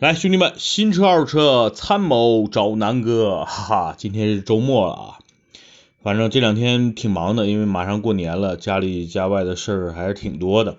来，兄弟们，新车二手车参谋找南哥，哈哈，今天是周末了啊，反正这两天挺忙的，因为马上过年了，家里家外的事儿还是挺多的，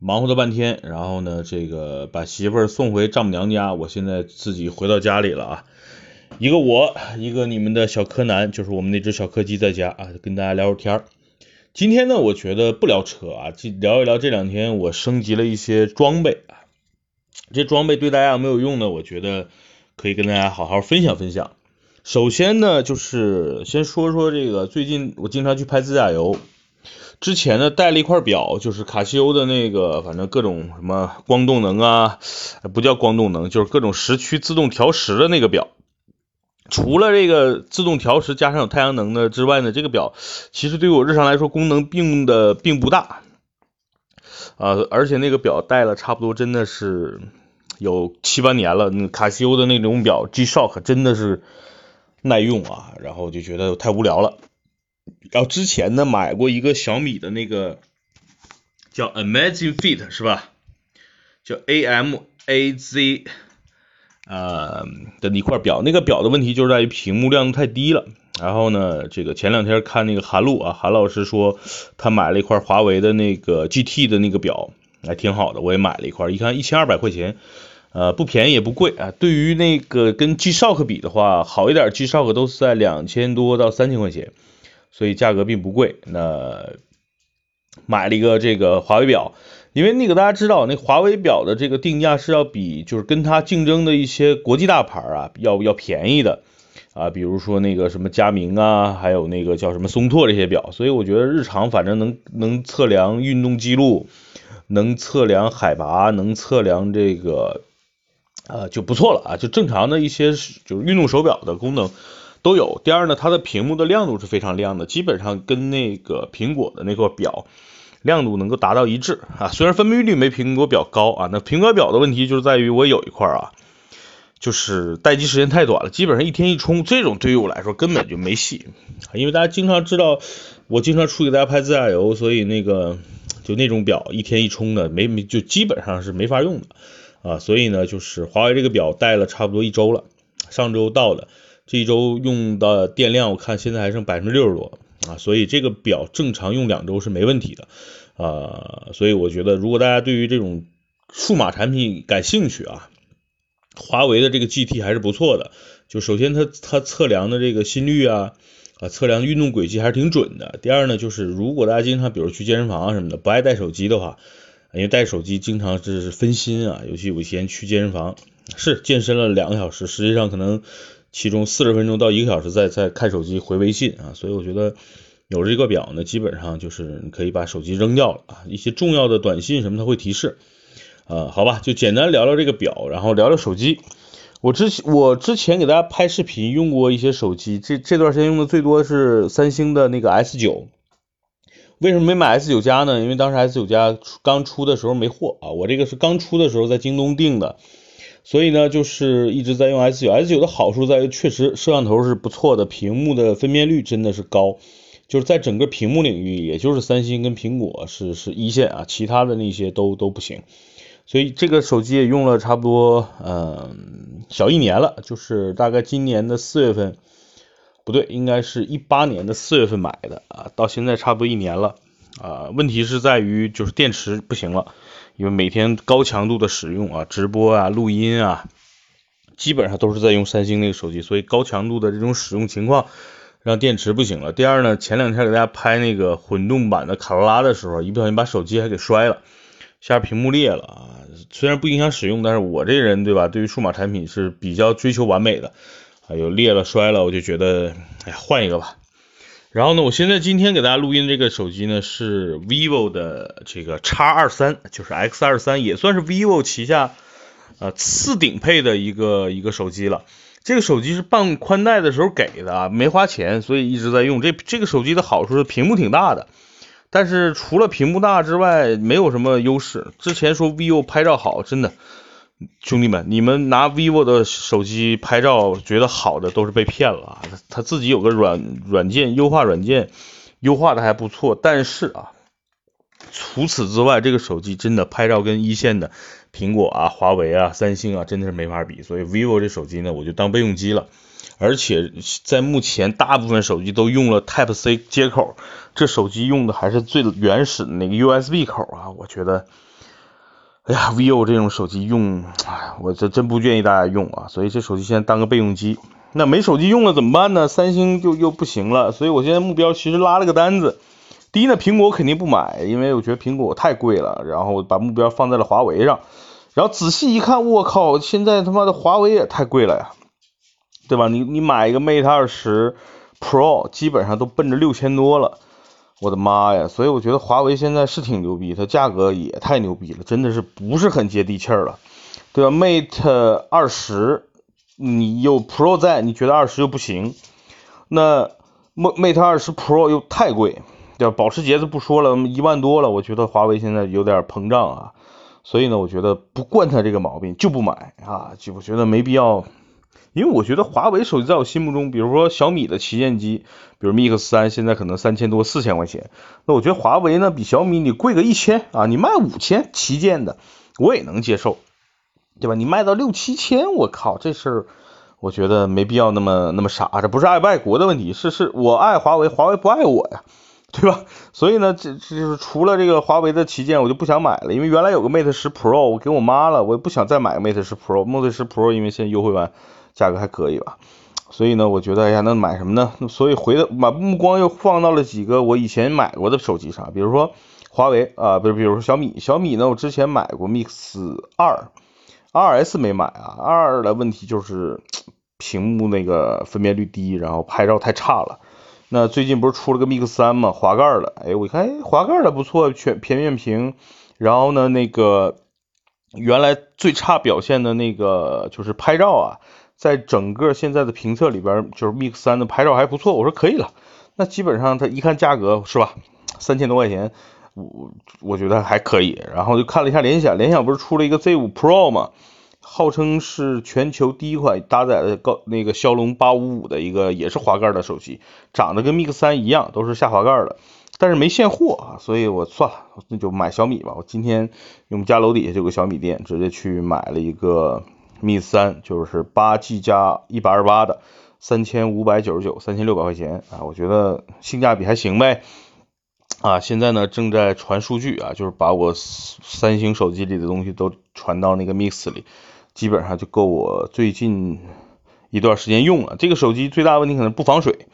忙活了半天，然后呢，这个把媳妇儿送回丈母娘家，我现在自己回到家里了啊，一个我，一个你们的小柯南，就是我们那只小柯基在家啊，跟大家聊会儿天儿。今天呢，我觉得不聊车啊，就聊一聊这两天我升级了一些装备啊。这装备对大家有没有用呢？我觉得可以跟大家好好分享分享。首先呢，就是先说说这个，最近我经常去拍自驾游，之前呢带了一块表，就是卡西欧的那个，反正各种什么光动能啊，不叫光动能，就是各种时区自动调时的那个表。除了这个自动调时加上有太阳能的之外呢，这个表其实对我日常来说功能并的并不大。啊，而且那个表戴了差不多真的是。有七八年了，那卡西欧的那种表 G-Shock 真的是耐用啊，然后就觉得太无聊了。然后之前呢买过一个小米的那个叫 Amazing Fit 是吧？叫 A M A Z 呃的一块表，那个表的问题就是在于屏幕亮度太低了。然后呢，这个前两天看那个韩露啊，韩老师说他买了一块华为的那个 GT 的那个表，还挺好的，我也买了一块，一看一千二百块钱。呃，不便宜也不贵啊。对于那个跟 G-Shock 比的话，好一点 G-Shock 都是在两千多到三千块钱，所以价格并不贵。那买了一个这个华为表，因为那个大家知道，那华为表的这个定价是要比就是跟它竞争的一些国际大牌啊要要便宜的啊，比如说那个什么佳明啊，还有那个叫什么松拓这些表。所以我觉得日常反正能能测量运动记录，能测量海拔，能测量这个。呃，就不错了啊，就正常的一些就是运动手表的功能都有。第二呢，它的屏幕的亮度是非常亮的，基本上跟那个苹果的那块表亮度能够达到一致啊。虽然分辨率没苹果表高啊，那苹果表的问题就是在于我有一块啊，就是待机时间太短了，基本上一天一充，这种对于我来说根本就没戏。因为大家经常知道，我经常出给大家拍自驾游，所以那个就那种表一天一充的没没就基本上是没法用的。啊，所以呢，就是华为这个表戴了差不多一周了，上周到的，这一周用的电量我看现在还剩百分之六十多啊，所以这个表正常用两周是没问题的啊，所以我觉得如果大家对于这种数码产品感兴趣啊，华为的这个 GT 还是不错的，就首先它它测量的这个心率啊啊，测量运动轨迹还是挺准的。第二呢，就是如果大家经常比如去健身房啊什么的不爱带手机的话。因为带手机经常是分心啊，尤其我以前去健身房，是健身了两个小时，实际上可能其中四十分钟到一个小时在在看手机回微信啊，所以我觉得有这个表呢，基本上就是你可以把手机扔掉了啊，一些重要的短信什么它会提示啊，好吧，就简单聊聊这个表，然后聊聊手机。我之前我之前给大家拍视频用过一些手机，这这段时间用的最多是三星的那个 S 九。为什么没买 S 九加呢？因为当时 S 九加刚出的时候没货啊，我这个是刚出的时候在京东订的，所以呢就是一直在用 S 九。S 九的好处在于确实摄像头是不错的，屏幕的分辨率真的是高，就是在整个屏幕领域，也就是三星跟苹果是是一线啊，其他的那些都都不行。所以这个手机也用了差不多嗯小一年了，就是大概今年的四月份。不对，应该是一八年的四月份买的啊，到现在差不多一年了啊。问题是在于就是电池不行了，因为每天高强度的使用啊，直播啊、录音啊，基本上都是在用三星那个手机，所以高强度的这种使用情况让电池不行了。第二呢，前两天给大家拍那个混动版的卡罗拉的时候，一不小心把手机还给摔了，下屏幕裂了啊。虽然不影响使用，但是我这人对吧，对于数码产品是比较追求完美的。还有裂了摔了，我就觉得，哎，换一个吧。然后呢，我现在今天给大家录音这个手机呢是 vivo 的这个 X 二三，就是 X 二三，也算是 vivo 旗下呃次顶配的一个一个手机了。这个手机是办宽带的时候给的，没花钱，所以一直在用。这这个手机的好处是屏幕挺大的，但是除了屏幕大之外，没有什么优势。之前说 vivo 拍照好，真的。兄弟们，你们拿 vivo 的手机拍照觉得好的都是被骗了啊！他自己有个软软件优化软件，优化的还不错，但是啊，除此之外，这个手机真的拍照跟一线的苹果啊、华为啊、三星啊真的是没法比，所以 vivo 这手机呢，我就当备用机了。而且在目前，大部分手机都用了 Type C 接口，这手机用的还是最原始的那个 USB 口啊。我觉得，哎呀，vivo 这种手机用，哎，我这真不建议大家用啊。所以这手机现在当个备用机。那没手机用了怎么办呢？三星就又不行了。所以我现在目标其实拉了个单子。第一呢，苹果肯定不买，因为我觉得苹果太贵了。然后把目标放在了华为上。然后仔细一看，我靠，现在他妈的华为也太贵了呀，对吧？你你买一个 Mate 二十 Pro，基本上都奔着六千多了。我的妈呀！所以我觉得华为现在是挺牛逼，它价格也太牛逼了，真的是不是很接地气儿了，对吧？Mate 二十，你有 Pro 在，你觉得二十又不行？那 Mate 二十 Pro 又太贵。对吧？保时捷就不说了，一万多了，我觉得华为现在有点膨胀啊，所以呢，我觉得不惯它这个毛病就不买啊，就我觉得没必要，因为我觉得华为手机在我心目中，比如说小米的旗舰机，比如 Mix 三，现在可能三千多四千块钱，那我觉得华为呢比小米你贵个一千啊，你卖五千旗舰的我也能接受，对吧？你卖到六七千，我靠，这事儿我觉得没必要那么那么傻，这不是爱不爱国的问题，是是我爱华为，华为不爱我呀。对吧？所以呢，这这就是除了这个华为的旗舰，我就不想买了。因为原来有个 Mate 十 Pro，我给我妈了，我也不想再买个 Mate 十 Pro。Mate 十 Pro 因为现在优惠完价格还可以吧，所以呢，我觉得哎呀，那买什么呢？所以回的把目光又放到了几个我以前买过的手机上，比如说华为啊，不是，比如说小米。小米呢，我之前买过 Mix 二，2S 没买啊。二的问题就是屏幕那个分辨率低，然后拍照太差了。那最近不是出了个 Mix 三嘛，滑盖的，哎，我一看，哎，滑盖的不错，全平面屏，然后呢，那个原来最差表现的那个就是拍照啊，在整个现在的评测里边，就是 Mix 三的拍照还不错，我说可以了。那基本上它一看价格是吧，三千多块钱，我我觉得还可以。然后就看了一下联想，联想不是出了一个 Z 五 Pro 嘛？号称是全球第一款搭载的高那个骁龙八五五的一个也是滑盖的手机，长得跟 Mix 三一样，都是下滑盖的，但是没现货啊，所以我算了，那就买小米吧。我今天我们家楼底下就有个小米店，直接去买了一个 Mix 三，就是八 G 加一百二十八的，三千五百九十九，三千六百块钱啊，我觉得性价比还行呗。啊，现在呢正在传数据啊，就是把我三星手机里的东西都传到那个 Mix 里。基本上就够我最近一段时间用了。这个手机最大问题可能不防水，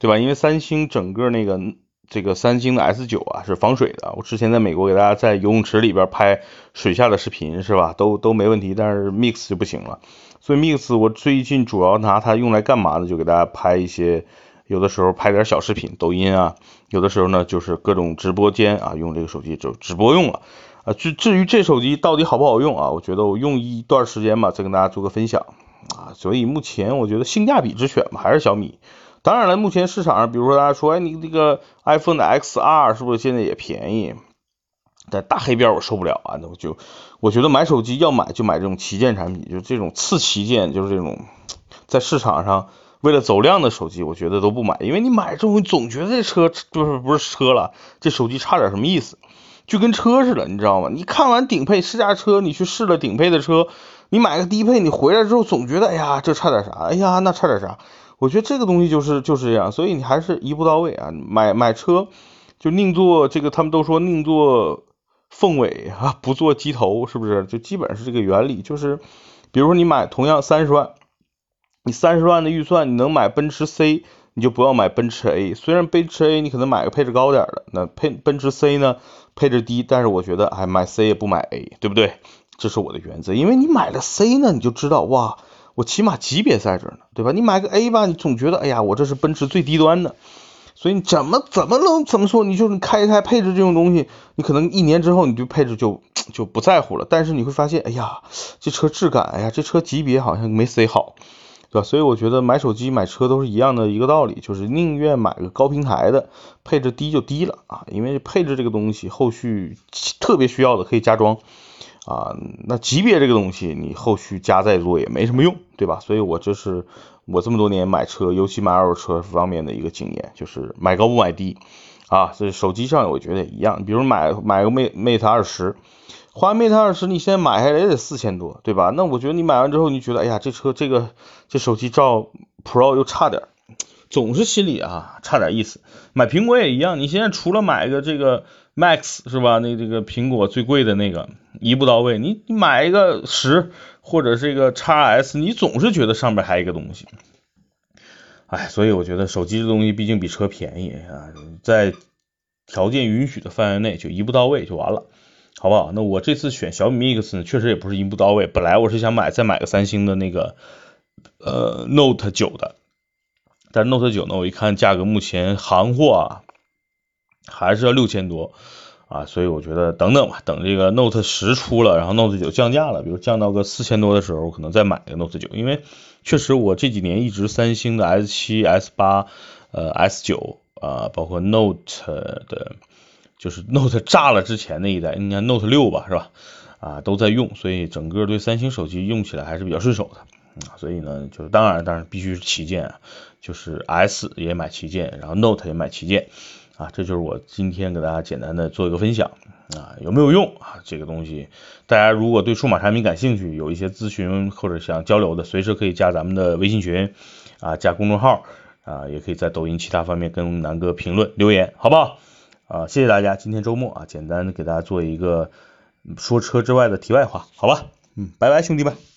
对吧？因为三星整个那个这个三星的 S 九啊是防水的。我之前在美国给大家在游泳池里边拍水下的视频，是吧？都都没问题。但是 Mix 就不行了。所以 Mix 我最近主要拿它用来干嘛呢？就给大家拍一些，有的时候拍点小视频，抖音啊；有的时候呢就是各种直播间啊，用这个手机就直播用了。啊，至至于这手机到底好不好用啊？我觉得我用一段时间吧，再跟大家做个分享啊。所以目前我觉得性价比之选嘛，还是小米。当然了，目前市场上，比如说大家说，哎，你这个 iPhone 的 XR 是不是现在也便宜？但大黑边我受不了啊，那我就我觉得买手机要买就买这种旗舰产品，就这种次旗舰，就是这种在市场上为了走量的手机，我觉得都不买，因为你买之后总觉得这车就是不是车了，这手机差点什么意思。就跟车似的，你知道吗？你看完顶配试驾车，你去试了顶配的车，你买个低配，你回来之后总觉得，哎呀，这差点啥？哎呀，那差点啥？我觉得这个东西就是就是这样，所以你还是一步到位啊。买买车就宁做这个，他们都说宁做凤尾啊，不做鸡头，是不是？就基本是这个原理。就是比如说你买同样三十万，你三十万的预算，你能买奔驰 C。你就不要买奔驰 A，虽然奔驰 A 你可能买个配置高点的，那配奔驰 C 呢配置低，但是我觉得哎买 C 也不买 A，对不对？这是我的原则，因为你买了 C 呢，你就知道哇，我起码级别在这呢，对吧？你买个 A 吧，你总觉得哎呀，我这是奔驰最低端的，所以你怎么怎么能怎么说？你就是开一台配置这种东西，你可能一年之后你对配置就就不在乎了，但是你会发现，哎呀，这车质感，哎呀，这车级别好像没 C 好。对吧？所以我觉得买手机、买车都是一样的一个道理，就是宁愿买个高平台的，配置低就低了啊，因为配置这个东西后续特别需要的可以加装啊，那级别这个东西你后续加再多也没什么用，对吧？所以我这是我这么多年买车，尤其买二手车方面的一个经验，就是买高不买低啊，所以手机上我觉得也一样，比如买买个 Mate Mate 二十，华为 Mate 二十你现在买下来也得四千多，对吧？那我觉得你买完之后，你觉得哎呀，这车这个这手机照 Pro 又差点，总是心里啊差点意思。买苹果也一样，你现在除了买个这个 Max 是吧？那这个苹果最贵的那个一步到位，你你买一个十或者这个 x S，你总是觉得上边还有一个东西。哎，所以我觉得手机这东西毕竟比车便宜啊，在条件允许的范围内就一步到位就完了，好不好？那我这次选小米 Mix 呢，确实也不是一步到位。本来我是想买再买个三星的那个呃 Note 九的，但 Note 九呢，我一看价格目前行货啊还是要六千多啊，所以我觉得等等吧，等这个 Note 十出了，然后 Note 九降价了，比如降到个四千多的时候，可能再买个 Note 九，因为。确实，我这几年一直三星的 S 七、S 八、呃 S 九啊，包括 Note 的，就是 Note 炸了之前那一代，应该 Note 六吧，是吧？啊，都在用，所以整个对三星手机用起来还是比较顺手的啊。所以呢，就是当然，当然必须是旗舰，就是 S 也买旗舰，然后 Note 也买旗舰啊。这就是我今天给大家简单的做一个分享。啊，有没有用啊？这个东西，大家如果对数码产品感兴趣，有一些咨询或者想交流的，随时可以加咱们的微信群啊，加公众号啊，也可以在抖音其他方面跟南哥评论留言，好不好？啊，谢谢大家，今天周末啊，简单的给大家做一个说车之外的题外话，好吧？嗯，拜拜，兄弟们。